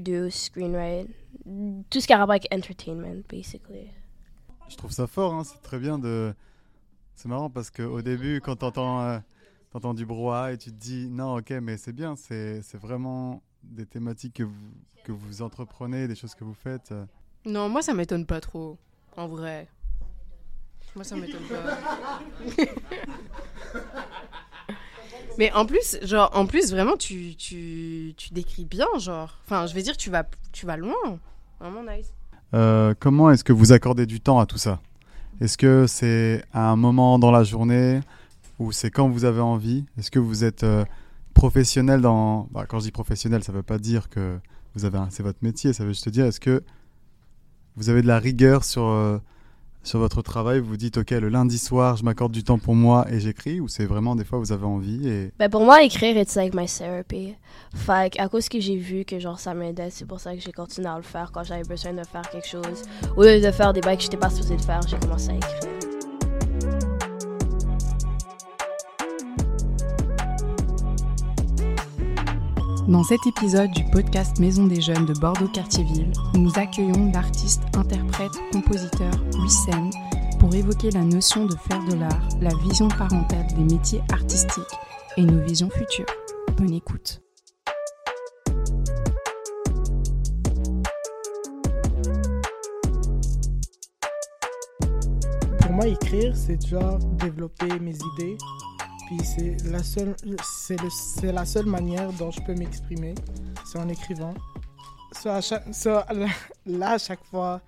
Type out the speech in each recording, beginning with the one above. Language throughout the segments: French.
produce, screenwrite, tout ce qui a rapport avec entertainment, basically. Je trouve ça fort, hein, c'est très bien de. C'est marrant parce qu'au début, quand t'entends euh, t'entends du brouhaha et tu te dis non, ok, mais c'est bien, c'est c'est vraiment des thématiques que vous, que vous entreprenez, des choses que vous faites. euh. Non, moi ça m'étonne pas trop, en vrai. Moi ça m'étonne pas. Mais en plus, genre, en plus vraiment tu, tu, tu décris bien, genre. Enfin, je vais dire, tu vas, tu vas loin. Vraiment nice. Euh, comment est-ce que vous accordez du temps à tout ça? Est-ce que c'est à un moment dans la journée ou c'est quand vous avez envie? Est-ce que vous êtes euh, professionnel dans... bah, quand je dis professionnel, ça ne veut pas dire que vous avez un- c'est votre métier, ça veut juste dire est-ce que vous avez de la rigueur sur, euh, sur votre travail Vous dites ok, le lundi soir, je m'accorde du temps pour moi et j'écris ou c'est vraiment des fois vous avez envie et... Ben pour moi, écrire, it's like my therapy. Fait à cause que j'ai vu que genre ça m'aidait, c'est pour ça que j'ai continué à le faire quand j'avais besoin de faire quelque chose. Au lieu de faire des bails que j'étais pas supposée de faire, j'ai commencé à écrire. Dans cet épisode du podcast Maison des Jeunes de Bordeaux-Cartierville, nous accueillons l'artiste, interprète, compositeur Wissem pour évoquer la notion de faire de l'art, la vision parentale des métiers artistiques et nos visions futures. Bonne écoute. Pour moi, écrire, c'est genre développer mes idées. Puis c'est la seule, c'est le- c'est la seule manière dont je peux m'exprimer, c'est en écrivant. So, à chaque, so, là, à chaque fois,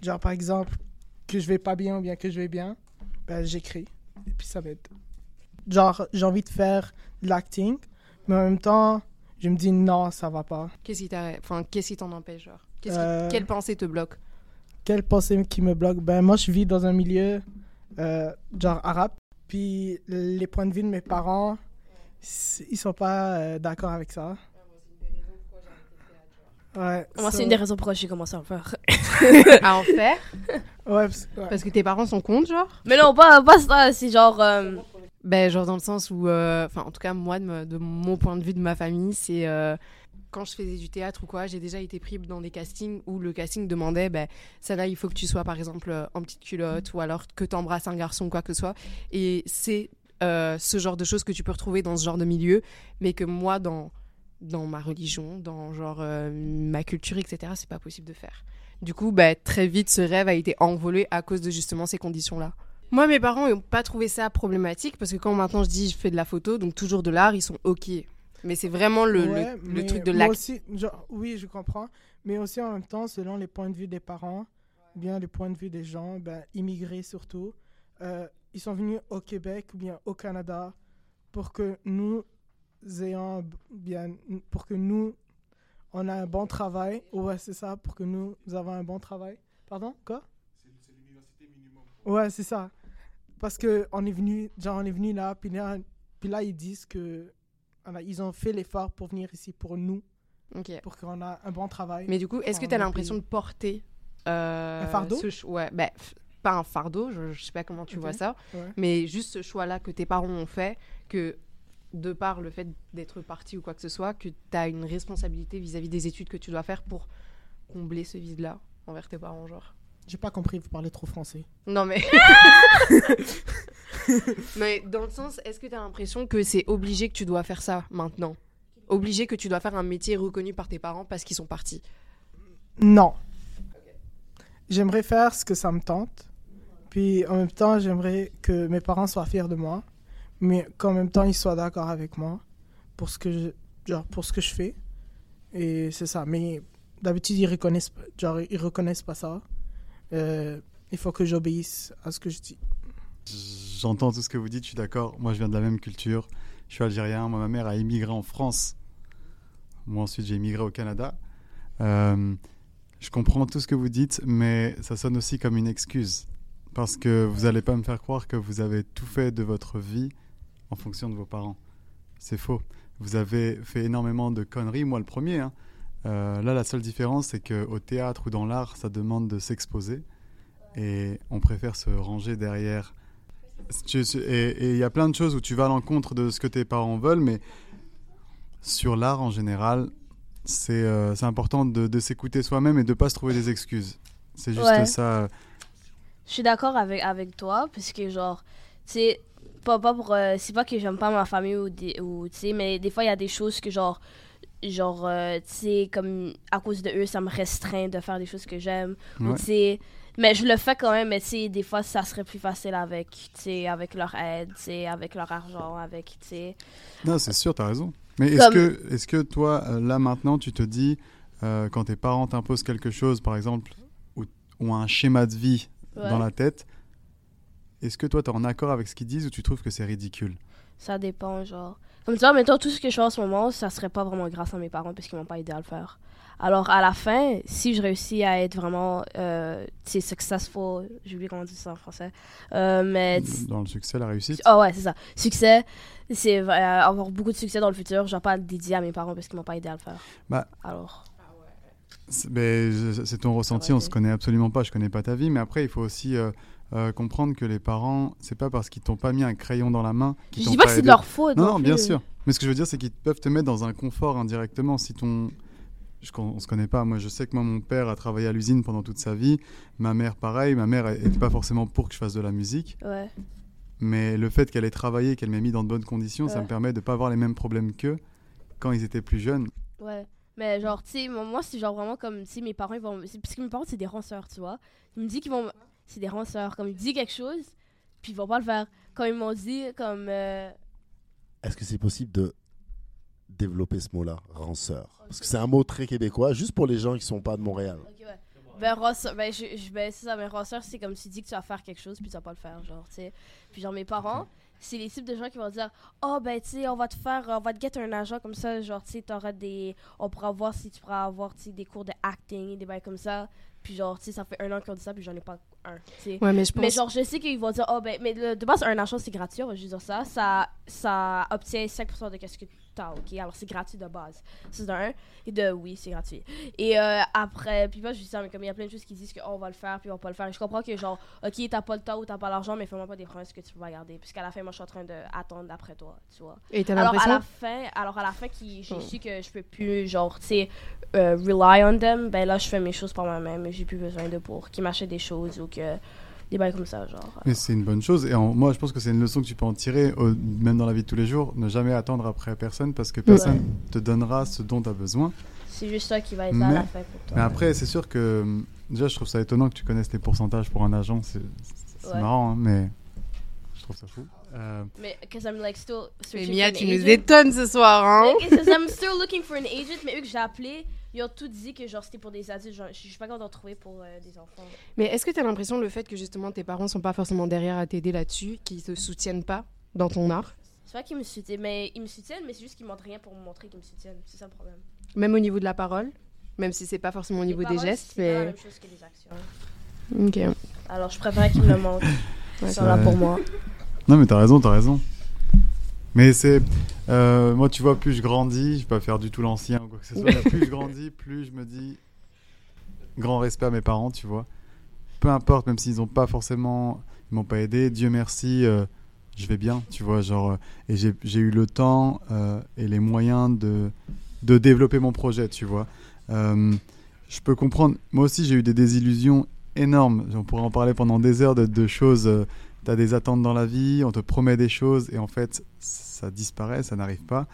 genre par exemple, que je vais pas bien ou bien que je vais bien, ben, j'écris. Et puis ça m'aide. Genre, j'ai envie de faire de l'acting, mais en même temps, je me dis non, ça va pas. Qu'est-ce qui t'arrête Enfin, qu'est-ce qui t'en empêche, genre? Qui- Euh, Quelle pensée te bloque? Quelle pensée qui me bloque? Ben moi je vis dans un milieu euh, genre arabe. Puis les points de vue de mes parents, ils sont pas euh, d'accord avec ça. Ouais. Moi, so- c'est une des raisons pourquoi j'ai commencé à en faire. À en faire? Ouais, parce- ouais. Parce que tes parents sont contre, genre? Mais non, pas, pas ça, c'est genre. euh, Ben, genre dans le sens où, euh, enfin, en tout cas, moi, de, mon point de vue de ma famille, c'est euh, quand je faisais du théâtre ou quoi, j'ai déjà été pris dans des castings où le casting demandait, ben, ça là, il faut que tu sois, par exemple, euh, en petite culotte ou alors que tu embrasses un garçon, quoi que ce soit. Et c'est euh, ce genre de choses que tu peux retrouver dans ce genre de milieu, mais que moi, dans, dans ma religion, dans genre euh, ma culture, etc., c'est pas possible de faire. Du coup, ben, très vite, ce rêve a été envolé à cause de justement ces conditions-là. Moi, mes parents n'ont pas trouvé ça problématique parce que quand maintenant je dis je fais de la photo, donc toujours de l'art, ils sont OK. Mais c'est vraiment le, le- Ouais, le, mais truc de l'acte. aussi, genre, Oui, je comprends. Mais aussi en même temps, selon les points de vue des parents, bien les points de vue des gens, ben, immigrés surtout, euh, ils sont venus au Québec ou bien au Canada pour que nous ayons bien, pour que nous, on a un bon travail. Ouais, c'est ça, pour que nous, nous avons un bon travail. Pardon, quoi Ouais, c'est ça. Parce que on est venu, genre on est venu là, puis là, puis là ils disent que voilà, ils ont fait l'effort pour venir ici pour nous, pour qu'on a un bon travail. Mais du coup, est-ce que tu as l'impression de porter euh, Un fardeau ce Ouais, f- pas un fardeau, je, je sais pas comment tu vois ça, Ouais. mais juste ce choix-là que tes parents ont fait, que de par le fait d'être parti ou quoi que ce soit, que tu as une responsabilité vis-à-vis des études que tu dois faire pour combler ce vide-là envers tes parents, genre? J'ai pas compris, vous parlez trop français. Non mais... mais dans le sens, est-ce que tu as l'impression que c'est obligé que tu dois faire ça maintenant? Obligé que tu dois faire un métier reconnu par tes parents parce qu'ils sont partis? Non. J'aimerais faire ce que ça me tente. Puis en même temps, j'aimerais que mes parents soient fiers de moi. Mais qu'en même temps, ils soient d'accord avec moi pour ce que je, genre, pour ce que je fais. Et c'est ça. Mais d'habitude, ils reconnaissent, reconnaissent pas ça. Euh, il faut que j'obéisse à ce que je dis. J'entends tout ce que vous dites, je suis d'accord. Moi, je viens de la même culture. Je suis algérien. Moi, ma mère a immigré en France. Moi, ensuite, j'ai immigré au Canada. Euh, je comprends tout ce que vous dites, mais ça sonne aussi comme une excuse. Parce que vous n'allez pas me faire croire que vous avez tout fait de votre vie en fonction de vos parents. C'est faux. Vous avez fait énormément de conneries, moi le premier. hein. Euh, là, la seule différence, c'est qu'au théâtre ou dans l'art, ça demande de s'exposer. Et on préfère se ranger derrière Et il y a plein de choses où tu vas à l'encontre de ce que tes parents veulent, mais sur l'art en général, c'est euh, c'est important de, de s'écouter soi-même et de pas se trouver des excuses. C'est juste Ouais. ça. Je suis d'accord avec, avec toi, parce que, genre, sais, pas, pas pour. euh, c'est pas que j'aime pas ma famille ou, des- ou tu sais, mais des fois, il y a des choses que, genre, genre, euh, tu sais, comme à cause de eux, ça me restreint de faire des choses que j'aime. Ou, tu sais, mais je le fais quand même, mais tu sais, des fois, ça serait plus facile avec, tu sais, avec leur aide, tu sais, avec leur argent, avec, tu sais. Non, c'est sûr, t'as raison. Mais est-ce Comme- que, est que toi, euh, là maintenant, tu te dis, euh, quand tes parents t'imposent quelque chose, par exemple, ou, ou un schéma de vie Ouais. dans la tête, est-ce que toi, tu es en accord avec ce qu'ils disent ou tu trouves que c'est ridicule? Ça dépend, genre. Comme tu vois, mettons, tout ce que je fais en ce moment, ça serait pas vraiment grâce à mes parents parce qu'ils m'ont pas aidé à le faire. Alors, à la fin, si je réussis à être vraiment, euh, tu successful, j'ai oublié comment on dit ça en français, euh, mais... Dans le succès, la réussite? Ah ouais, c'est ça. Succès, c'est euh, avoir beaucoup de succès dans le futur. Je vais pas le dédier à mes parents parce qu'ils m'ont pas aidé à le faire. Bah, Alors, C'est ben, c'est ton ressenti, on se connaît absolument pas, je connais pas ta vie, mais après il faut aussi euh, euh, comprendre que les parents, c'est pas parce qu'ils t'ont pas mis un crayon dans la main je dis pas que c'est de leur faute. Non, non non, bien sûr. Mais ce que je veux dire, c'est qu'ils peuvent te mettre dans un confort indirectement si ton. Je, on se connaît pas. Moi, je sais que moi, mon père a travaillé à l'usine pendant toute sa vie. Ma mère, pareil. Ma mère n'était pas forcément pour que je fasse de la musique. Ouais. Mais le fait qu'elle ait travaillé, qu'elle m'ait mis dans de bonnes conditions, ça me permet de pas avoir les mêmes problèmes qu'eux quand ils étaient plus jeunes. Ouais. Mais genre, tu sais, moi, c'est genre vraiment comme, sais, mes parents, ils vont. Parce que mes parents, c'est des ranceurs, tu vois. Ils me disent qu'ils vont. C'est des ranceurs. Comme ils disent quelque chose, puis ils vont pas le faire. Comme ils m'ont dit, comme. euh, Est-ce que c'est possible de développer ce mot-là, ranceur? Parce que c'est un mot très québécois, juste pour les gens qui sont pas de Montréal. Ok, ouais. Ben, ranceur, ben, je, je- ben, c'est ça, mais ranceur, c'est comme tu dis que tu vas faire quelque chose, puis tu vas pas le faire, genre, tu sais. Puis, genre, mes parents, c'est les types de gens qui vont dire Oh, ben, tu sais, on va te faire, on va te get un agent comme ça, genre, tu sais, t'auras des. On pourra voir si tu pourras avoir, tu sais, des cours de acting, des bails comme ça. Puis, genre, tu sais, ça fait un an qu'ils ont dit ça, puis j'en ai pas un. Ouais, mais je pense. Mais genre, je sais qu'ils vont dire, oh ben, mais le- de base, un achat, c'est gratuit, on va juste dire ça. Ça, ça obtient 5% de ce que ok? Alors, c'est gratuit de base. C'est de un. Et de, oui, c'est gratuit. Et euh, après, puis moi, je dis ça, mais comme il y a plein de choses qui disent qu'on va le faire, puis on va pas le faire. Et je comprends que, genre, ok, t'as pas le temps ou t'as pas l'argent, mais fais-moi pas des promesses que tu vas garder. Puisqu'à la fin, moi, je suis en train d'attendre d'après toi, tu vois. Et t'as Alors à l'impression? la fin, alors à la fin qui j'ai Hmm. su que je peux plus genre tu sais euh, rely on them, ben là je fais mes choses par moi-même, et j'ai plus besoin de pour qu'ils m'achètent des choses ou que des bails comme ça genre. Mais c'est une bonne chose. Et en- moi, je pense que c'est une leçon que tu peux en tirer, au- même dans la vie de tous les jours. Ne jamais attendre après personne parce que personne te donnera ce dont tu as besoin. C'est juste ça qui va être là à la fin pour toi. Mais après, c'est sûr que. hum, Déjà, je trouve ça étonnant que tu connaisses les pourcentages pour un agent. C'est Ouais. marrant, hein, mais je trouve ça fou. Euh, Mais cause I'm like still Mais searching Mia, for tu an nous agent. étonnes ce soir, hein I'm still looking for an agent, mais eux que j'ai appelé, ils ont tout dit que genre c'était pour des adultes, genre, je suis pas d'en trouver pour euh, des enfants. Mais est-ce que tu as l'impression le fait que justement tes parents sont pas forcément derrière à t'aider là-dessus, qu'ils te soutiennent pas dans ton art? C'est pas qu'ils me soutiennent, mais ils me soutiennent, mais c'est juste qu'ils montrent rien pour me montrer qu'ils me soutiennent. C'est ça le problème. Même au niveau de la parole? Même si c'est pas forcément au niveau Les des paroles, gestes, c'est pas la mais. même chose que les actions. Ok. Alors je préfère qu'ils me le montrent. Ils sont là pour moi. Non, mais t'as raison, t'as raison. Mais c'est. euh, moi, tu vois, plus je grandis, je vais pas faire du tout l'ancien ou quoi que ce soit, plus je grandis, plus je me dis. Grand respect à mes parents, tu vois. Peu importe, même s'ils ont pas forcément. Ils m'ont pas aidé, Dieu merci, euh, je vais bien, tu vois. Genre, euh, et j'ai eu le temps euh, et les moyens de, de développer mon projet, tu vois. Je peux comprendre. Moi aussi, j'ai eu des désillusions énormes. On pourrait en parler pendant des heures de, de choses. Tu as des attentes dans la vie, on te promet des choses et en fait, ça disparaît, ça n'arrive pas.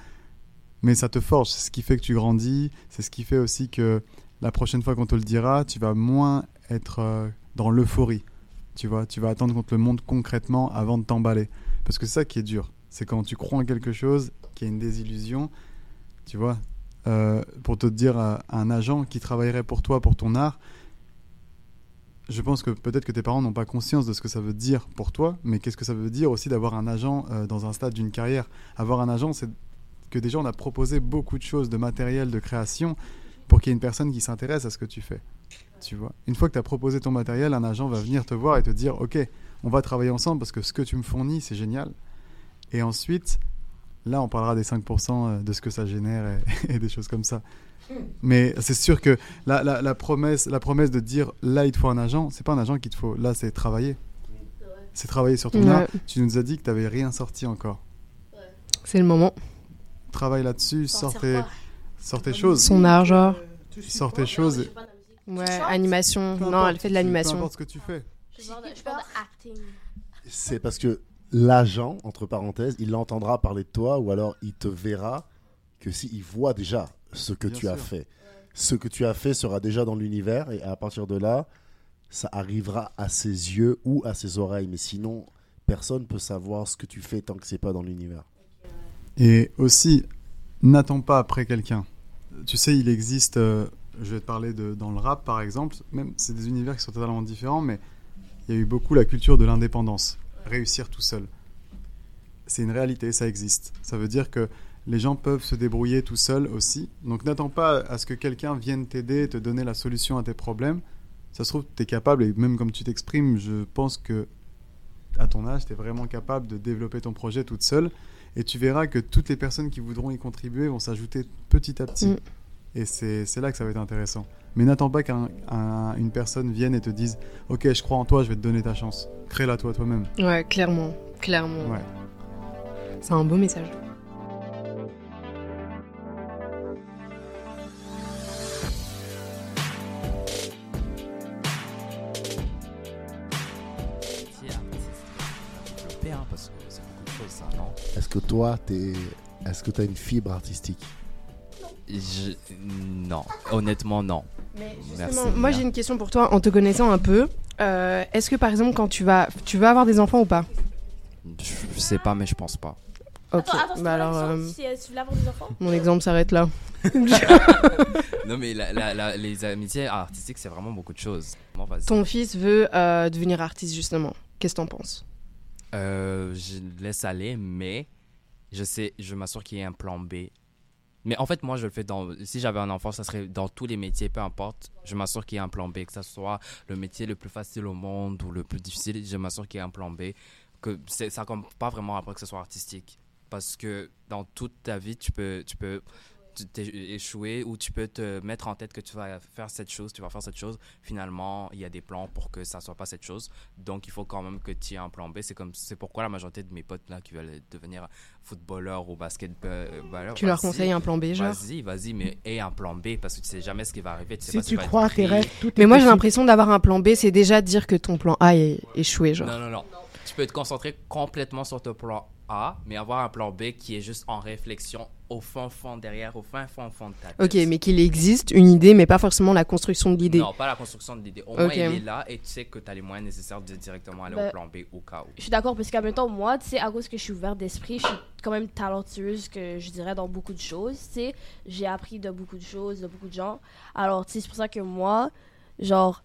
Mais ça te forge, c'est ce qui fait que tu grandis, c'est ce qui fait aussi que la prochaine fois qu'on te le dira, tu vas moins être euh, dans l'euphorie. Tu vois, tu vas attendre qu'on te le montre concrètement avant de t'emballer. Parce que c'est ça qui est dur. C'est quand tu crois en quelque chose, qu'il y a une désillusion, tu vois, euh, pour te dire à un agent qui travaillerait pour toi, pour ton art, je pense que peut-être que tes parents n'ont pas conscience de ce que ça veut dire pour toi, mais qu'est-ce que ça veut dire aussi d'avoir un agent euh, dans un stade d'une carrière? Avoir un agent, c'est que déjà on a proposé beaucoup de choses, de matériel, de création, pour qu'il y ait une personne qui s'intéresse à ce que tu fais. Tu vois? Une fois que tu as proposé ton matériel, un agent va venir te voir et te dire Ok, on va travailler ensemble parce que ce que tu me fournis, c'est génial. Et ensuite, là, on parlera des 5% de ce que ça génère et des choses comme ça. Mais c'est sûr que la, la, la promesse, la promesse de dire là, il te faut un agent, c'est pas un agent qu'il te faut. Là, c'est travailler. C'est travailler sur ton Ouais. art. Tu nous as dit que tu n'avais rien sorti encore. C'est le moment. Travaille là-dessus, Sortir sortez, quoi Sors tes choses. Son art, genre. Euh, Sors quoi tes choses. Ouais, animation. peu Non, importe, elle fait de Peu l'animation. importe ce que tu fais. Je parle de, je parle de acting. C'est parce que l'agent, entre parenthèses, il entendra parler de toi ou alors il te verra que s'il voit déjà ce que Bien tu as fait. Ce que tu as fait sera déjà dans l'univers et à partir de là, ça arrivera à ses yeux ou à ses oreilles. Mais sinon, personne peut savoir ce que tu fais tant que c'est pas dans l'univers. Et aussi, n'attends pas après quelqu'un. Tu sais, il existe, euh, je vais te parler de, dans le rap par exemple, même c'est des univers qui sont totalement différents, mais il y a eu beaucoup la culture de l'indépendance, réussir tout seul. C'est une réalité, ça existe. Ça veut dire que les gens peuvent se débrouiller tout seuls aussi. Donc n'attends pas à ce que quelqu'un vienne t'aider et te donner la solution à tes problèmes. Ça se trouve, tu es capable, et même comme tu t'exprimes, je pense que à ton âge, tu es vraiment capable de développer ton projet toute seule. Et tu verras que toutes les personnes qui voudront y contribuer vont s'ajouter petit à petit. Mm. Et c'est c'est là que ça va être intéressant. Mais n'attends pas qu'une personne vienne et te dise Ok, je crois en toi, je vais te donner ta chance. Crée-la toi toi-même. Ouais, clairement. Clairement. Ouais. C'est un beau message. Toi, t'es... est-ce que tu as une fibre artistique? Je- Non, honnêtement, non. Mais Merci. justement, moi j'ai une question pour toi en te connaissant un peu. Euh, Est-ce que par exemple quand tu vas, tu vas avoir des enfants ou pas? Je, sais pas, mais je pense pas. Ok. Attends, bah alors, l'exemple euh, si, euh, si tu voulais avoir des enfants mon exemple s'arrête là. Non, mais la- la- la- les amitiés artistiques, c'est vraiment beaucoup de choses. Bon. Ton fils veut euh, devenir artiste justement. Qu'est-ce que t'en penses? Euh, je laisse aller, mais je sais, je m'assure qu'il y ait un plan B. Mais en fait, moi, je le fais dans. Si j'avais un enfant, ça serait dans tous les métiers, peu importe. Je m'assure qu'il y ait un plan B, que ce soit le métier le plus facile au monde ou le plus difficile. Je m'assure qu'il y ait un plan B. Que ça compte pas vraiment après que ce soit artistique. Parce que dans toute ta vie, tu peux, tu peux échouer ou tu peux te mettre en tête que tu vas faire cette chose, tu vas faire cette chose. Finalement, il y a des plans pour que ça soit pas cette chose. Donc, il faut quand même que tu aies un plan B. C'est comme, c'est pourquoi la majorité de mes potes là qui veulent devenir footballeur ou basketballeur. Tu leur conseilles un plan B genre Vas-y, vas-y, mais aie un plan B parce que tu sais jamais ce qui va arriver. Tu sais Si pas tu crois à tes rêves, tout Mais moi j'ai l'impression d'avoir un plan B, c'est déjà dire que ton plan A est échoué genre. Non, non, non. Tu peux te concentrer complètement sur ton plan A, mais avoir un plan B qui est juste en réflexion au fond, fond derrière, au fin fond, fond de ta tête. Ok, mais qu'il existe une idée, mais pas forcément la construction de l'idée. Non, pas la construction de l'idée. Au moins, il est là et tu sais que tu as les moyens nécessaires de directement aller Ben, au plan B au cas où. Je suis d'accord parce qu'en même temps, moi, tu sais, à cause que je suis ouverte d'esprit, je suis quand même talentueuse, que je dirais, dans beaucoup de choses, tu sais. J'ai appris de beaucoup de choses, de beaucoup de gens. Alors, tu sais, c'est pour ça que moi, genre,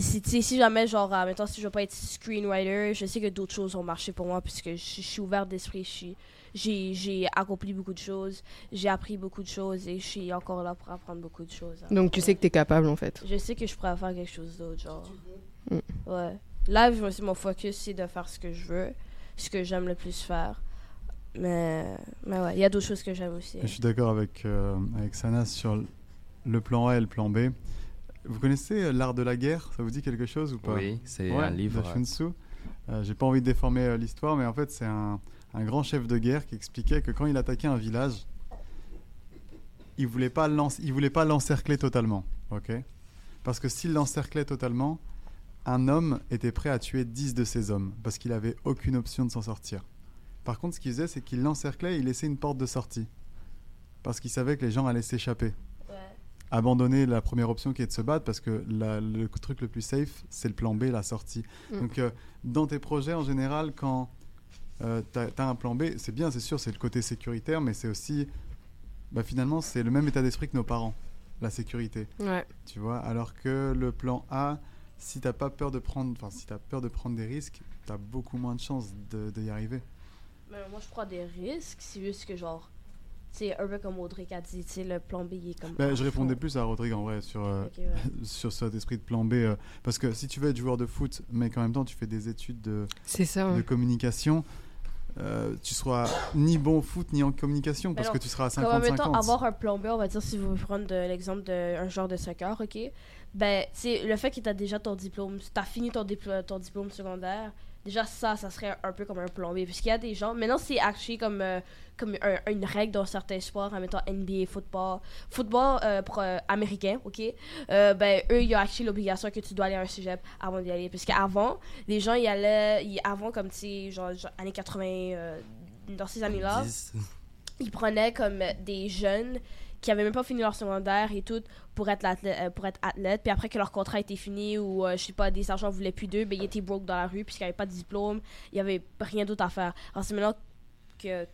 si, tu jamais, genre, en même temps, si je veux pas être screenwriter, je sais que d'autres choses ont marché pour moi puisque je, je suis ouverte d'esprit. J'ai, accompli beaucoup de choses, j'ai appris beaucoup de choses et je suis encore là pour apprendre beaucoup de choses. Donc tu sais que t'es capable en fait. Je sais que je pourrais faire quelque chose d'autre, genre. Mm. Ouais. Là, je- c'est mon focus, c'est de faire ce que je veux, ce que j'aime le plus faire. Mais, mais ouais, il y a d'autres choses que j'aime aussi. Je suis d'accord avec, euh, avec Sana sur le plan A et le plan B. Vous connaissez euh, L'art de la guerre? Ça vous dit quelque chose ou pas? Oui, c'est Ouais, un livre. de Tzu. Euh, J'ai pas envie de déformer euh, l'histoire, mais en fait, c'est un, un grand chef de guerre qui expliquait que quand il attaquait un village, il voulait pas il voulait pas l'encercler totalement, ok? Parce que s'il l'encerclait totalement, un homme était prêt à tuer 10 de ses hommes parce qu'il avait aucune option de s'en sortir. Par contre, ce qu'il faisait, c'est qu'il l'encerclait et il laissait une porte de sortie parce qu'il savait que les gens allaient s'échapper abandonner la première option qui est de se battre parce que la- le truc le plus safe, c'est le plan B, la sortie. Mm. Donc, euh, dans tes projets, en général, quand tu as, un plan B, c'est bien, c'est sûr, c'est le côté sécuritaire, mais c'est aussi, bah, finalement, c'est le même état d'esprit que nos parents, la sécurité. Ouais. Tu vois, alors que le plan A, si t'as pas peur de prendre, enfin, si t'as peur de prendre des risques, tu as beaucoup moins de chances de, de y arriver. Mais moi, je prends des risques, c'est juste que, genre, sais, un peu comme Audrey a dit, tu sais, le plan B, il est comme. Bah, à je répondais plus à Rodrigue en vrai sur, euh, ouais. sur cet esprit de plan B, euh, parce que si tu veux être joueur de foot, mais qu'en même temps tu fais des études de, C'est ça. de ouais. communication, euh, tu seras ni bon au foot ni en communication parce non, que tu seras à Comme en même temps, 50-50. avoir un plan B, on va dire, si vous prenez l'exemple d'un genre de soccer, ok? Ben, tu sais, le fait que tu as déjà ton diplôme, tu as fini ton, diplo- ton diplôme secondaire, déjà ça, ça serait un peu comme un plombier. Puisqu'il y a des gens, maintenant c'est actually comme, euh, comme un- une règle dans certains sports, admettons NBA, football, football euh, pour, euh, américain, ok? Ben eux, il y a actually l'obligation que tu dois aller à un cégep avant d'y aller. Puisqu'avant, les gens y allaient, y- avant comme tu sais, genre, genre années 80, euh, dans ces années-là, 10. ils prenaient comme des jeunes qui avaient même pas fini leur secondaire et tout pour être l'athlète, euh, pour être athlète puis après que leur contrat était fini ou euh, je sais pas des agents voulaient plus d'eux ben ils étaient broke dans la rue puisqu'ils avaient pas de diplôme. Il y avait rien d'autre à faire. Alors c'est maintenant que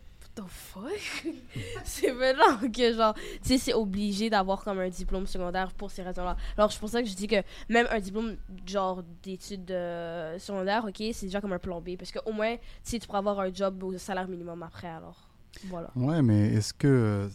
what c'est maintenant que genre tu sais c'est obligé d'avoir comme un diplôme secondaire pour ces raisons là alors c'est pour ça que je dis que même un diplôme genre d'études euh, secondaires ok c'est déjà comme un plan B parce que au moins tu sais tu pourras avoir un job au salaire minimum après alors. Voilà. Ouais, mais est-ce que euh,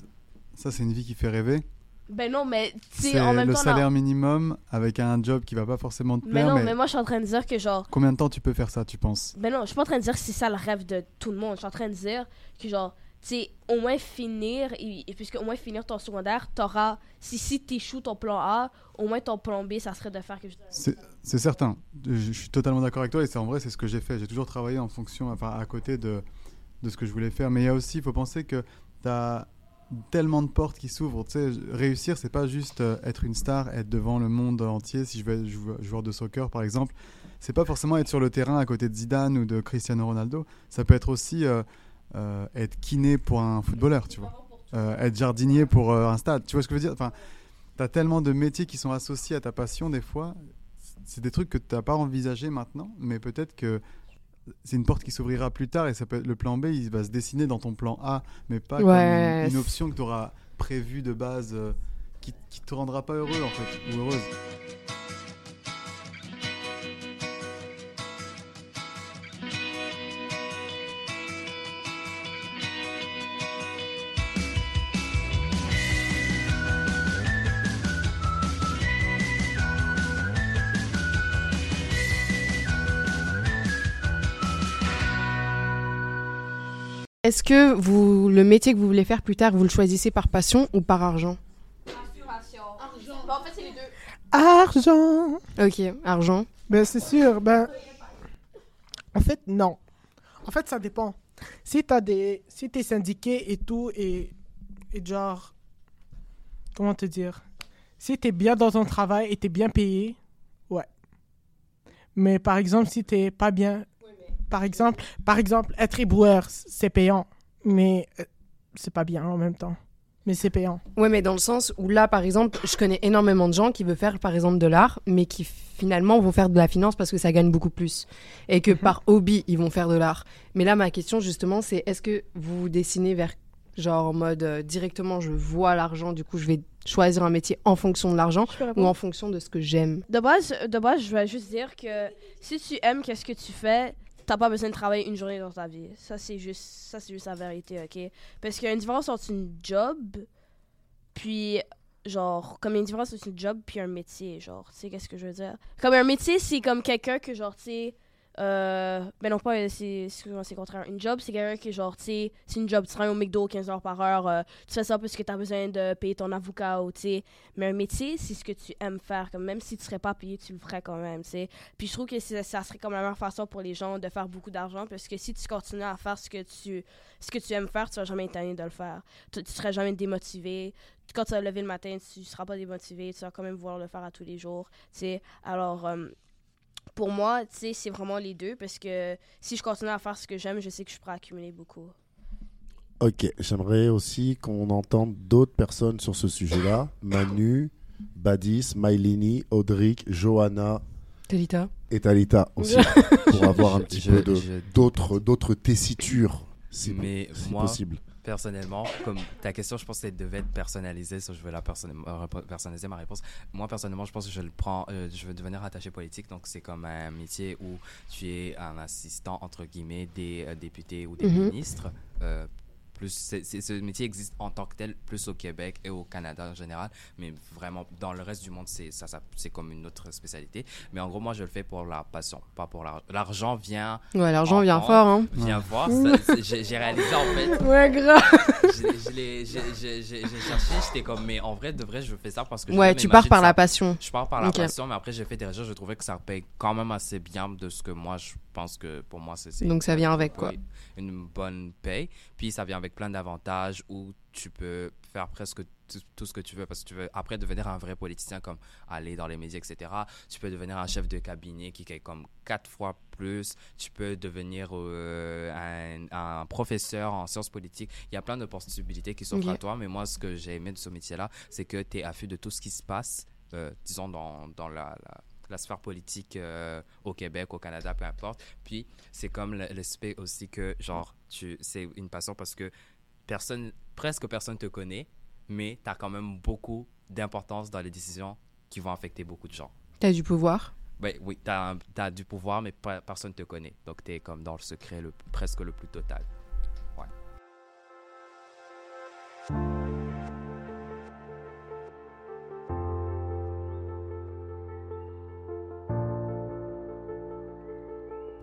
ça, c'est une vie qui fait rêver Ben non, mais tu sais, C'est en même le temps. salaire non. minimum avec un job qui va pas forcément te Mais plaire. non, mais mais moi je suis en train de dire que genre. combien de temps tu peux faire ça, tu penses? Ben non, je suis pas en train de dire que c'est ça le rêve de tout le monde. Je suis en train de dire que genre, tu sais, au moins finir, et, et puisque au moins finir ton secondaire, t'auras. Si, si t'échoues ton plan A, au moins ton plan B, ça serait de faire quelque chose. C'est c'est certain. Je, je suis totalement d'accord avec toi et c'est en vrai, c'est ce que j'ai fait. J'ai toujours travaillé en fonction, enfin, à côté de, de ce que je voulais faire. Mais il y a aussi, il faut penser que tu as tellement de portes qui s'ouvrent. Tu sais, réussir, c'est pas juste euh, être une star, être devant le monde entier. Si je veux être jou- joueur de soccer, par exemple, c'est pas forcément être sur le terrain à côté de Zidane ou de Cristiano Ronaldo. Ça peut être aussi euh, euh, être kiné pour un footballeur, tu vois. Être jardinier pour un stade. Tu vois ce que je veux dire? Enfin, tu as tellement de métiers qui sont associés à ta passion des fois. C'est des trucs que tu n'as pas envisagé maintenant, mais peut-être que c'est une porte qui s'ouvrira plus tard et ça peut être le plan B, il va se dessiner dans ton plan A, mais pas Ouais, comme une, option que tu auras prévue de base euh, qui, qui te rendra pas heureux en fait, ou heureuse. Est-ce que vous, le métier que vous voulez faire plus tard, vous le choisissez par passion ou par argent? Bon, en fait, c'est les deux. Argent Ok, argent. Ben, c'est sûr. Ben, en fait, non. En fait, ça dépend. Si t'as des, si t'es syndiqué et tout et, et genre, comment te dire, si t'es bien dans ton travail et t'es bien payé, ouais. Mais par exemple, si t'es pas bien, par exemple, par exemple, être éboueur, c'est payant, mais euh, c'est pas bien en même temps. Mais c'est payant. Ouais, mais dans le sens où là, par exemple, je connais énormément de gens qui veulent faire, par exemple, de l'art, mais qui finalement vont faire de la finance parce que ça gagne beaucoup plus. Et que par hobby, ils vont faire de l'art. Mais là, ma question, justement, c'est est-ce que vous vous dessinez vers, genre, en mode euh, directement, je vois l'argent, du coup, je vais choisir un métier en fonction de l'argent ou en fonction de ce que j'aime? De base, de base, je vais juste dire que si tu aimes qu'est-ce que tu fais, t'as pas besoin de travailler une journée dans ta vie. Ça c'est juste, ça c'est juste la vérité, ok? Parce qu'il y a une différence entre une job, puis genre comme il y a une job puis un métier, genre, tu sais qu'est-ce que je veux dire? Comme un métier, c'est comme quelqu'un que genre, tu sais. Euh, mais non pas c'est contraire une job c'est quelqu'un qui genre tu sais c'est une job tu travailles au McDo 15 heures par heure euh, tu fais ça parce que tu as besoin de payer ton avocat ou tu sais mais un métier, c'est ce que tu aimes faire. Comme même si tu serais pas payé, tu le ferais quand même, tu sais. Puis je trouve que ça serait comme la meilleure façon pour les gens de faire beaucoup d'argent parce que si tu continues à faire ce que tu, ce que tu aimes faire, tu vas jamais être de le faire. Tu, tu serais jamais démotivé. Quand tu vas lever le matin, tu seras pas démotivé. Tu vas quand même vouloir le faire à tous les jours, tu sais. Alors, euh, pour moi, tu sais, c'est vraiment les deux parce que si je continue à faire ce que j'aime, je sais que je pourrais accumuler beaucoup. Ok, j'aimerais aussi qu'on entende d'autres personnes sur ce sujet-là. Manu, Badis, Mailini, Audric, Johanna Talita et Talita aussi, pour avoir un petit Je- peu d'autres d'autres tessitures, si, Mais si moi- possible. Personnellement, comme ta question, je pense que elle devait être personnalisée, so je vais la personne- euh, personnaliser ma réponse. Moi, personnellement, je pense que je le prends, euh, je veux devenir attaché politique, donc c'est comme un métier où tu es un assistant, entre guillemets, des euh, députés ou des Mhm. ministres. Plus, c'est- c'est- ce métier existe en tant que tel, plus au Québec et au Canada en général, mais vraiment, dans le reste du monde, c'est ça, ça c'est comme une autre spécialité. Mais en gros, moi, je le fais pour la passion, pas pour l'argent. L'argent vient, Ouais, l'argent vient fort, hein. vient voir. ça- c'est- J'ai j'ai réalisé, en fait, Ouais, grave. Je- je l'ai- j'ai cherché, j'étais comme, mais en vrai, de vrai, je fais ça parce que Ouais, tu pars par ça. la passion. Je pars par la passion, mais après, j'ai fait des recherches, je trouvais que ça paye quand même assez bien de ce que moi, je pense que pour moi, c'est. Donc ça vient avec, quoi. Une bonne paye. Puis ça vient avec plein d'avantages où tu peux faire presque tout, ce que tu veux parce que tu veux après devenir un vrai politicien, comme aller dans les médias, etc. Tu peux devenir un chef de cabinet qui est comme quatre fois plus. Tu peux devenir euh, un, un professeur en sciences politiques. Il y a plein de possibilités qui s'offrent Ok. à toi, mais moi, ce que j'ai aimé de ce métier-là, c'est que tu es affût de tout ce qui se passe, euh, disons, dans, dans la, la, la sphère politique euh, au Québec, au Canada, peu importe. Puis, c'est comme l'aspect aussi que, genre, tu, c'est une passion parce que personne, presque personne te connaît, mais tu as quand même beaucoup d'importance dans les décisions qui vont affecter beaucoup de gens. T'as du pouvoir? Ouais, oui, tu as, du pouvoir, mais personne te connaît. Donc, tu es comme dans le secret le, presque le plus total.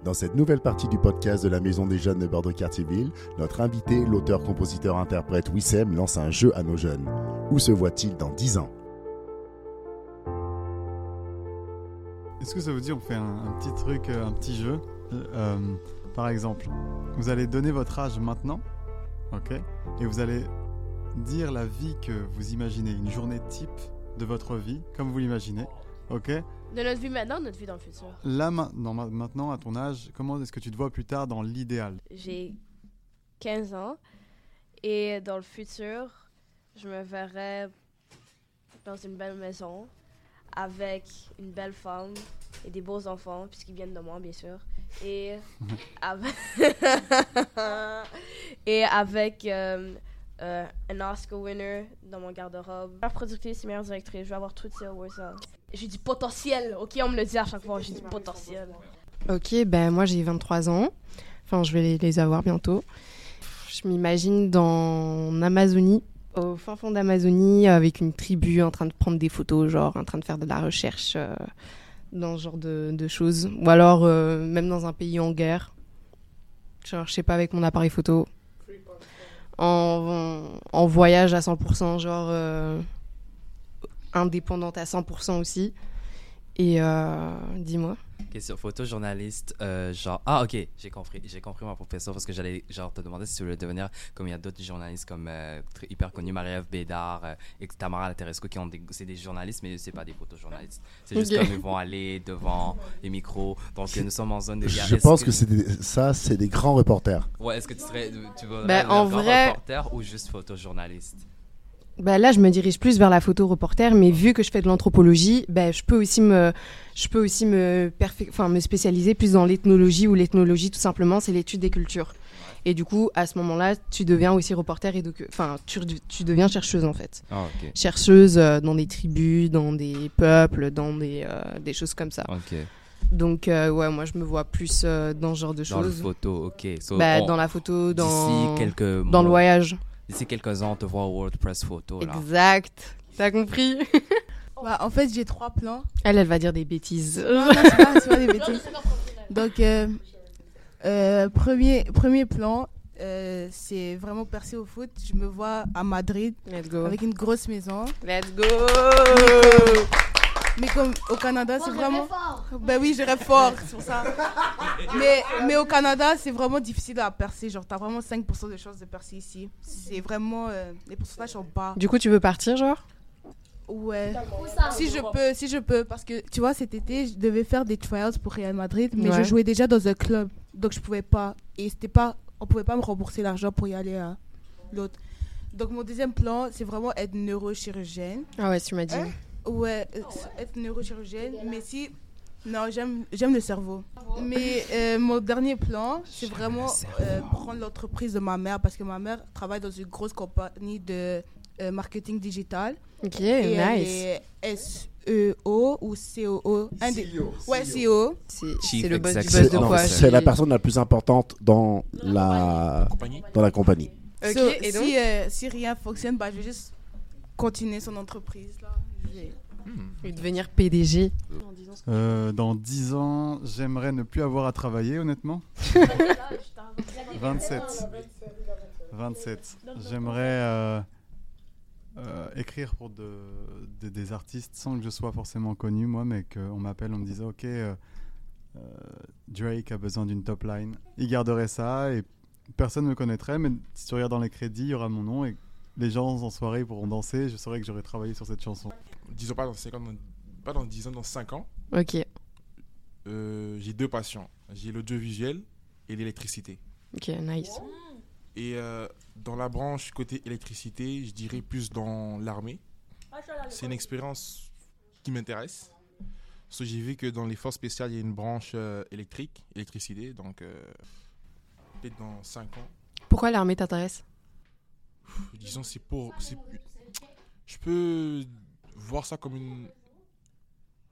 Dans cette nouvelle partie du podcast de la Maison des Jeunes de Bordeaux-Cartierville, notre invité, l'auteur, compositeur, interprète Wissem lance un jeu à nos jeunes. Où se voit-il dans 10 ans? Est-ce que ça vous dit on fait un, petit truc, euh, un petit jeu? Euh, Par exemple, vous allez donner votre âge maintenant, ok? Et vous allez dire la vie que vous imaginez, une journée type de votre vie, comme vous l'imaginez, ok? De notre vie maintenant, notre vie dans le futur. Là, ma- non, ma- maintenant, à ton âge, comment est-ce que tu te vois plus tard dans l'idéal? J'ai 15 ans et dans le futur, je me verrai dans une belle maison avec une belle femme et des beaux enfants, puisqu'ils viennent de moi, bien sûr. Et avec, et avec euh, euh, un Oscar winner dans mon garde-robe. Meilleure productrice et meilleure directrice, je vais avoir toutes ces awards-là. J'ai du potentiel, ok? On me le dit à chaque fois, j'ai du potentiel. Ok, ben moi j'ai 23 ans. Enfin, je vais les, avoir bientôt. Je m'imagine dans Amazonie, au fin fond d'Amazonie, avec une tribu en train de prendre des photos, genre en train de faire de la recherche euh, dans ce genre de, choses. Ou alors euh, même dans un pays en guerre. Genre, je sais pas, avec mon appareil photo. En, en voyage à 100%, genre euh, indépendante à 100% aussi. Et euh, dis-moi. Question photojournaliste, euh, genre ah ok j'ai compris j'ai compris mon professeur parce que j'allais genre te demander si tu voulais devenir comme il y a d'autres journalistes comme euh, très- hyper connus Marie-Ève Bédard euh, et Tamara Lateresco qui ont des c'est des journalistes mais c'est pas des photojournalistes c'est juste comme ils vont aller devant les micros donc nous sommes en zone de guerre Je pense que, c'est des- ça, c'est des grands reporters. ouais est-ce que tu serais tu devenir en grand vrai- reporter ou juste photojournaliste? Bah là, je me dirige plus vers la photo reporter, mais vu que je fais de l'anthropologie, bah, je peux aussi me, je peux aussi me, perfec- enfin, me spécialiser plus dans l'ethnologie ou l'ethnologie, tout simplement, c'est l'étude des cultures. Et du coup, à ce moment-là, tu deviens aussi reporter et enfin, tu, tu deviens chercheuse en fait. ah Chercheuse euh, dans des tribus, dans des peuples, dans des, euh, des choses comme ça. Donc, euh, ouais, moi, je me vois plus dans ce genre de dans le choses. photo ok So, Bah, on- dans la photo, dans, quelques dans le voyage. D'ici quelques ans on te voit au WordPress photo là Exact. T'as compris? Bah, en fait, j'ai trois plans. Elle, elle va dire des bêtises. Non, non, c'est pas, c'est pas des bêtises. Donc, euh, euh, premier, premier plan, euh, c'est vraiment percé au foot. Je me vois à Madrid Let's go. avec une grosse maison. Let's go. Mais comme au Canada, c'est vraiment. Ben oui, je rêve fort, c'est pour ça. Mais, mais au Canada, c'est vraiment difficile à percer. Genre, t'as vraiment 5% de chances de percer ici. C'est vraiment. euh, les pourcentages sont bas. Du coup, tu veux partir, genre? Ouais. Si je peux, si je peux. Parce que, tu vois, cet été, je devais faire des trials pour Real Madrid, mais Ouais. je jouais déjà dans un club. Donc, je pouvais pas. Et c'était pas. On pouvait pas me rembourser l'argent pour y aller à l'autre. Donc, mon deuxième plan, c'est vraiment être neurochirurgienne. Ah ouais, tu m'as dit. Ouais, euh, être neurochirurgienne. Mais si. Non, j'aime j'aime le cerveau. Mais euh, mon dernier plan, c'est vraiment euh, prendre l'entreprise de ma mère parce que ma mère travaille dans une grosse compagnie de euh, marketing digital. Ok, Et elle nice. est SEO ou COO. un des- Ouais, CEO. C'est le boss du boss de quoi c'est la personne la plus importante dans la, dans la compagnie. Ok, So, et donc si, euh, si rien fonctionne, bah, je vais juste continuer son entreprise. Là. J'ai- Et devenir PDG. Euh, Dans 10 ans, j'aimerais ne plus avoir à travailler, honnêtement. 27. 27. J'aimerais euh, euh, écrire pour de- de- des artistes sans que je sois forcément connu, moi, mais qu'on m'appelle, on me dise Ok, Drake a besoin d'une top line. Il garderait ça et personne ne me connaîtrait, mais si tu regardes dans les crédits, il y aura mon nom et les gens en soirée pourront danser. Je saurais que j'aurais travaillé sur cette chanson. Disons pas dans 5 ans, dans- pas dans 10 ans, dans 5 ans. Ok. euh, j'ai deux passions. J'ai l'audiovisuel et l'électricité. Ok, nice. Et euh, dans la branche côté électricité, je dirais plus dans l'armée. C'est une expérience qui m'intéresse. Parce que j'ai vu que dans les forces spéciales, il y a une branche euh, électrique, électricité. Donc, euh, peut-être dans 5 ans. Pourquoi l'armée t'intéresse? Disons, c'est pour. c'est- Je peux voir ça comme une.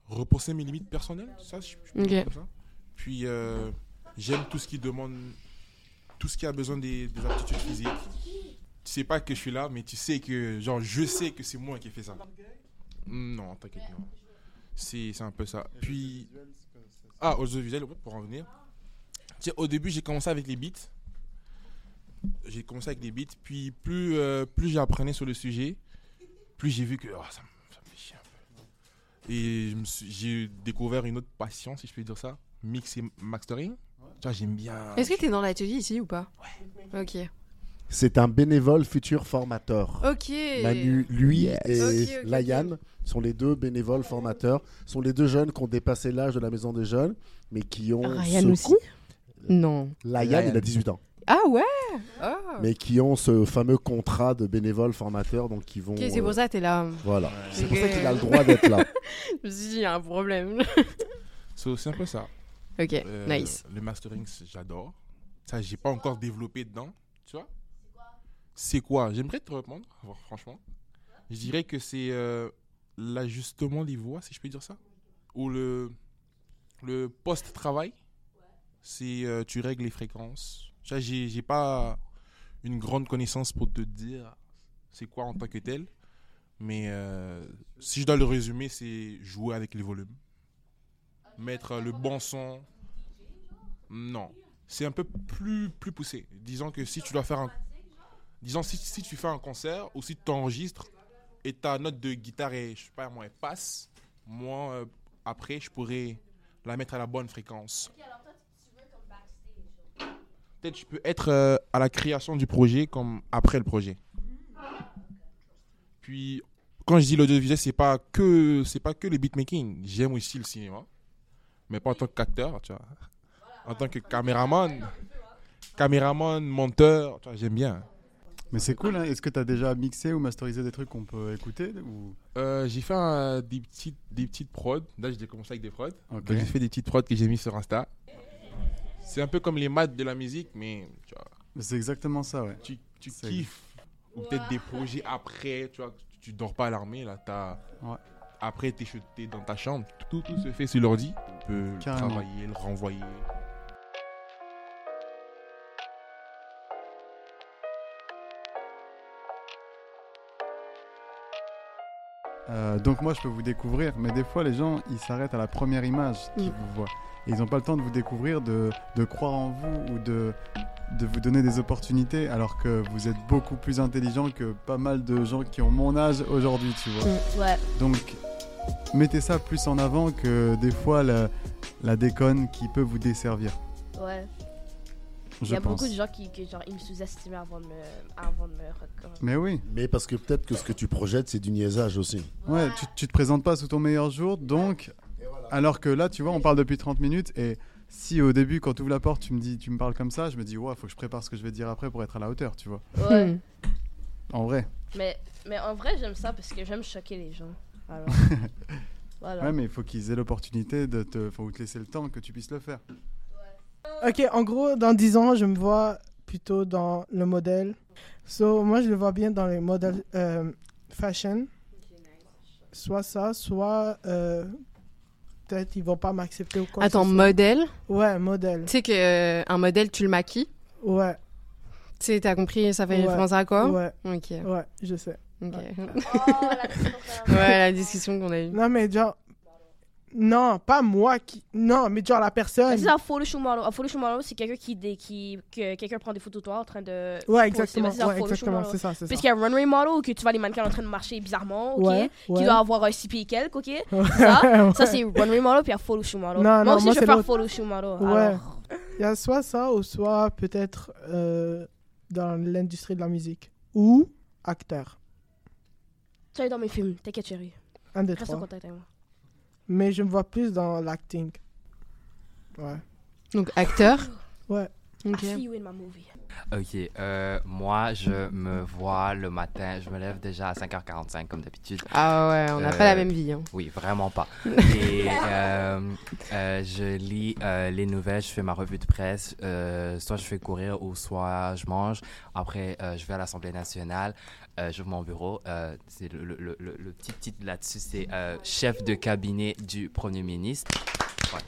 Repousser mes limites personnelles, ça, je, je peux Ok. dire comme ça. Puis, euh, j'aime tout ce qui demande. Tout ce qui a besoin des, des aptitudes physiques. Tu sais pas que je suis là, mais tu sais que. Genre, je sais que c'est moi qui ai fait ça. Non, t'inquiète, non. C'est un peu ça. Puis. Ah, audiovisuel, pour en venir. Tu sais, au début, j'ai commencé avec les beats j'ai commencé avec des beats, puis plus, euh, plus j'apprenais sur le sujet, plus j'ai vu que oh, ça, me- ça me fait chier un peu. Et j'ai découvert une autre passion, si je peux dire ça, mix et mastering. Tu vois, j'aime bien. Est-ce que t'es dans l'atelier ici ou pas? Ouais. Ok. C'est un bénévole futur formateur. Ok. Manu, lui et Ok, ok, Layan sont les deux bénévoles formateurs. sont les deux jeunes qui ont dépassé l'âge de la maison des jeunes, mais qui ont. Ryan ce aussi Non. Layan, Layan. il a 18 ans. Ah ouais? Ah. Mais qui ont ce fameux contrat de bénévole formateur, donc qui vont. Ok, c'est pour ça que t'es là. Voilà. C'est pour ça qu'il a le droit d'être là. Je me suis dit, il y a un problème. So, c'est un peu ça. ok, Euh, nice. Le mastering, c'est- j'adore. Ça, j'ai pas encore développé dedans. Tu vois C'est quoi? J'aimerais te répondre, franchement. Je dirais que c'est euh, l'ajustement des voix, si je peux dire ça. Ou le, le post-travail. C'est euh, tu règles les fréquences. J'ai j'ai pas une grande connaissance pour te dire c'est quoi en tant que tel. Mais euh, si je dois le résumer, c'est jouer avec les volumes. Mettre le bon son. Non. C'est un peu plus, plus poussé. Disons que si tu dois faire un. Disons, si, si tu fais un concert ou si tu t'enregistres et ta note de guitare est, je sais pas moi, elle passe, moi, euh, après, je pourrais la mettre à la bonne fréquence. Peut-être je peux être euh, à la création du projet comme après le projet. Puis, quand je dis l'audiovisuel, c'est pas que c'est pas que le beatmaking. J'aime aussi le cinéma, mais pas en tant qu'acteur, tu vois. En tant que caméraman, caméraman, monteur, tu vois, j'aime bien. Mais c'est cool, hein. est-ce que tu as déjà mixé ou masterisé des trucs qu'on peut écouter ou... Euh, j'ai fait un- des petites des petites prods. Là, j'ai commencé avec des prods. Ok. Donc, J'ai fait des petites prods que j'ai mis sur Insta. C'est un peu comme les maths de la musique, mais tu vois, C'est exactement ça, ouais. tu, tu kiffes. Ou peut-être des projets après, tu vois, tu dors pas à l'armée, là, t'as... Ouais. Après, t'es t'es dans ta chambre, tout, tout se fait sur l'ordi. Tu peux le Carrément. travailler, le renvoyer. Euh, donc moi je peux vous découvrir, mais des fois les gens ils s'arrêtent à la première image qu'ils Mm. vous voient. Et ils n'ont pas le temps de vous découvrir, de, de croire en vous ou de, de vous donner des opportunités alors que vous êtes beaucoup plus intelligent que pas mal de gens qui ont mon âge aujourd'hui, tu vois. Ouais. Donc mettez ça plus en avant que des fois la, la déconne qui peut vous desservir. Ouais. Il y a pense. beaucoup de gens qui, qui genre, ils me sous-estimaient avant de me, avant de me reconnaître. Mais oui, Mais parce que peut-être que ce que tu projettes, c'est du niaisage aussi. ouais, tu, tu te présentes pas sous ton meilleur jour, donc alors que là, tu vois, on parle depuis 30 minutes et si au début, quand tu ouvres la porte, tu me dis, tu me parles comme ça, je me dis, ouais, faut que je prépare ce que je vais dire après pour être à la hauteur, tu vois. Ouais. Hmm. En vrai. mais, mais en vrai, j'aime ça parce que j'aime choquer les gens. Alors. voilà. Ouais, mais il faut qu'ils aient l'opportunité de te, faut te laisser le temps que tu puisses le faire. Ok, en gros, dans 10 ans, je me vois plutôt dans le modèle. So, moi, je le vois bien dans les modèles euh, fashion. Soit ça, soit euh, peut-être ils vont pas m'accepter ou quoi. Attends, modèle? Ouais, modèle. Tu sais que euh, un modèle, tu le maquilles? Ouais, Tu sais, t'as compris, ça fait Ouais. référence à quoi? Ouais, Ok. ouais, je sais. ok. Oh, la discussion qu'on a eue. ouais, la discussion qu'on a eue. Non, mais genre, Non, pas moi qui. Non, mais genre la personne. C'est un photoshoot model. Un photoshoot model, c'est quelqu'un qui, dé- qui que quelqu'un prend des photos de toi en train de. Ouais, exactement. C'est Ouais, exactement. C'est ça, c'est ça. Puisqu'il y a un runway model que tu vois les mannequins en train de marcher bizarrement, ok? Ouais, Qui ouais. doit avoir un 6 pieds et quelques, ok? Ça, ça c'est runway model, puis il y a model. Non, moi non, aussi, moi, je vais faire photoshoot model. Ouais. Alors, Il y a soit ça ou soit peut-être euh, dans l'industrie de la musique. Ou acteur. tu es dans mes films, t'inquiète, chérie. Un des Reste en trois. contact avec moi. Mais je me vois plus dans l'acting. Ouais. Donc acteur? Ouais. Ok. I see you in my movie. Ok, euh, moi je me vois le matin, je me lève déjà à 5h45 comme d'habitude. Ah ouais, on n'a Euh, pas la même vie. hein. Oui, vraiment pas. Et euh, euh, je lis euh, les nouvelles, je fais ma revue de presse, euh, soit je fais courir ou soit je mange. Après, euh, je vais à l'Assemblée nationale, euh, j'ouvre mon bureau. euh, c'est le, le- le- le- le petit titre là-dessus, c'est euh, chef de cabinet du Premier ministre. Ouais.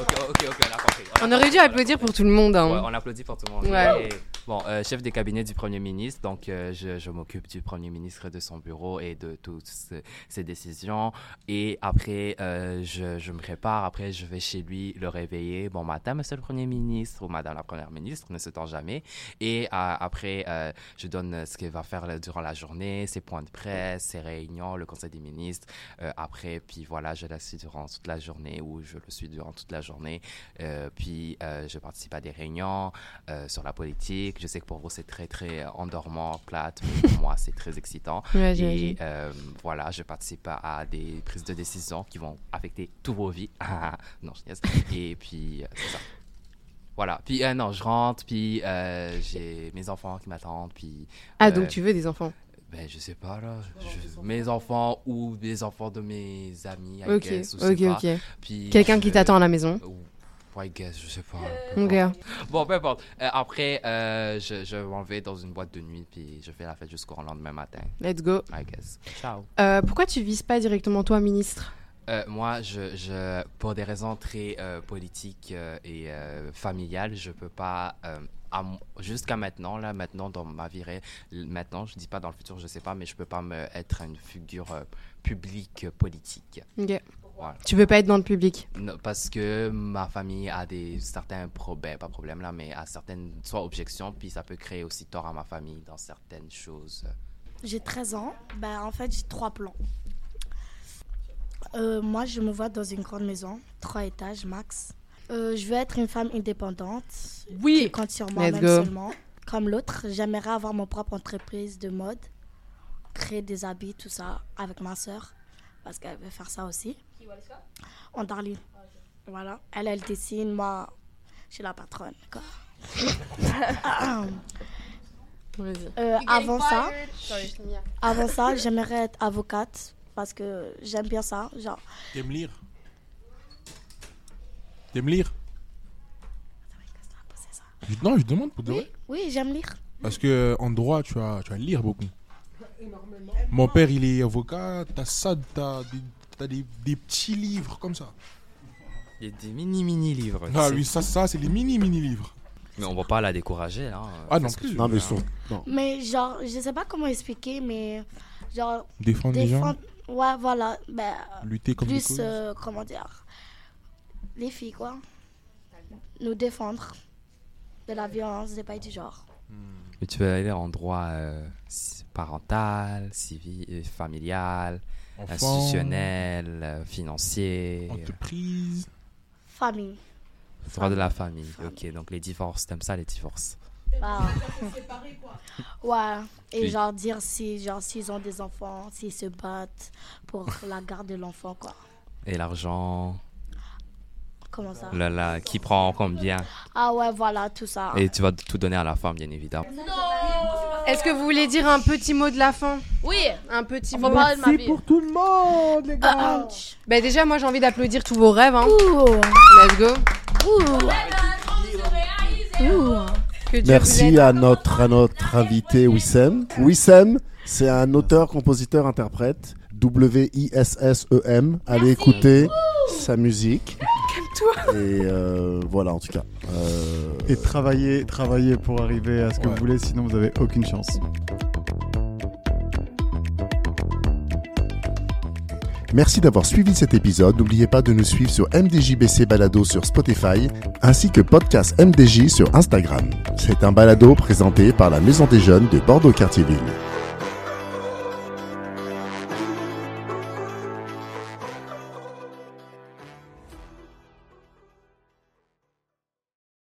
Ok, ok, ok, on a compris. a On aurait dû applaudir pour tout le monde. hein. Ouais, on applaudit pour tout le monde. Ouais. Et, Bon, euh, chef des cabinets du Premier ministre, donc euh, je, je m'occupe du Premier ministre, de son bureau et de toutes ses, décisions. Et après, euh, je, je me prépare, après je vais chez lui le réveiller. Bon matin, monsieur le Premier ministre ou madame la Première ministre, ne se tend jamais. Et après, je donne ce qu'il va faire durant la journée, ses points de presse, ses réunions, le Conseil des ministres. Après, puis voilà, je le suis durant toute la journée ou je le suis durant toute la journée. Euh, puis euh, je participe à des réunions euh, sur la politique. Je sais que pour vous c'est très très endormant, plate, mais pour moi c'est très excitant. Ouais, Et voilà, je participe à, des prises de décision qui vont affecter toutes vos vies. non, je. Et puis c'est ça. Voilà. Puis euh, non, je rentre, puis euh, j'ai mes enfants qui m'attendent, puis Ah, euh, donc tu veux des enfants? Ben, je sais pas là. Je- mes enfants ou les enfants de mes amis, I Ok, guess, ou ok, pas. ok. Puis Quelqu'un je qui t'attend à la maison Ou- I guess, je sais pas. peu Ok. importe. Bon, peu importe. Euh, après, euh, je, je m'en vais dans une boîte de nuit, puis je fais la fête jusqu'au lendemain matin. Let's go. I guess. Ciao. Euh, pourquoi tu vises pas directement toi, ministre? Euh, moi, je, je, pour des raisons très euh, politiques euh, et euh, familiales, je peux pas. euh, Jusqu'à maintenant, là, maintenant dans ma vie, maintenant, je dis pas dans le futur, je sais pas, mais je peux pas me être une figure euh, publique euh, politique. Ok. Voilà. Tu veux pas être dans le public? Non, parce que ma famille a des certains problèmes, pas problèmes là, mais a certaines soit objections, puis ça peut créer aussi tort à ma famille dans certaines choses. J'ai 13 ans. Ben, en fait, j'ai trois plans. Euh, moi, je me vois dans une grande maison, trois étages max. Euh, je veux être une femme indépendante. Oui. Qui compte sur moi-même seulement. Comme l'autre, j'aimerais avoir mon propre entreprise de mode. Créer des habits, tout ça, avec ma soeur. Parce qu'elle veut faire ça aussi. En Darlene. Voilà. Elle, elle dessine. Moi, je suis la patronne. quoi. Euh, avant ça, avant ça, j'aimerais être avocate parce que j'aime bien ça. Genre, T'aimes lire? T'aimes lire? Je- Non, je demande pour de vrai. oui, j'aime lire. Parce que en droit, tu vas, tu vas lire beaucoup. Mon père, il est avocat. T'as ça, t'as des, t'as des, des petits livres comme ça. Il y a des mini mini livres. tu Ah sais. oui, ça, ça c'est les mini mini livres. Mais on va pas la décourager là. Ah non que plus. Non, mais hein. sur... non. Mais genre, je sais pas comment expliquer, mais genre, Défendre les gens, défendre. Ouais, voilà. Ben, lutter comme des plus, causes. euh, comment dire, les filles, quoi. Nous défendre de la violence, des pays du genre. Mais tu veux aller en droit euh, parental, civil, euh, familial, Enfant, institutionnel, euh, financier, entreprise. Famille. droit de la famille. Ok, donc les divorces, t'aimes ça les divorces? Ah. Ouais, et Oui. genre dire si genre s'ils ont des enfants, s'ils se battent pour la garde de l'enfant quoi. Et l'argent, Comment ça là, là, qui prend combien Ah ouais, voilà, tout ça. Et tu vas tout donner à la femme, bien évidemment. Est-ce que vous voulez dire un petit mot de la fin? Oui. Un petit mot parler de ma vie. pour tout le monde, les gars. Bah déjà, moi j'ai envie d'applaudir tous vos rêves. Hein. Ouh, Let's go. ouh, ouh. Que Dieu vous Merci à notre, à notre invité Wissem. Wissem, c'est un auteur, compositeur, interprète. W-I-S-S-E-M. E Allez écouter sa musique. Calme-toi. Et euh, voilà, en tout cas. Euh, Et travaillez, travaillez pour arriver à ce que Ouais. vous voulez, sinon vous avez aucune chance. Merci d'avoir suivi cet épisode. N'oubliez pas de nous suivre sur MDJBC Balado sur Spotify ainsi que podcast MDJ sur Instagram. C'est un balado présenté par la Maison des Jeunes de Bordeaux-Cartierville.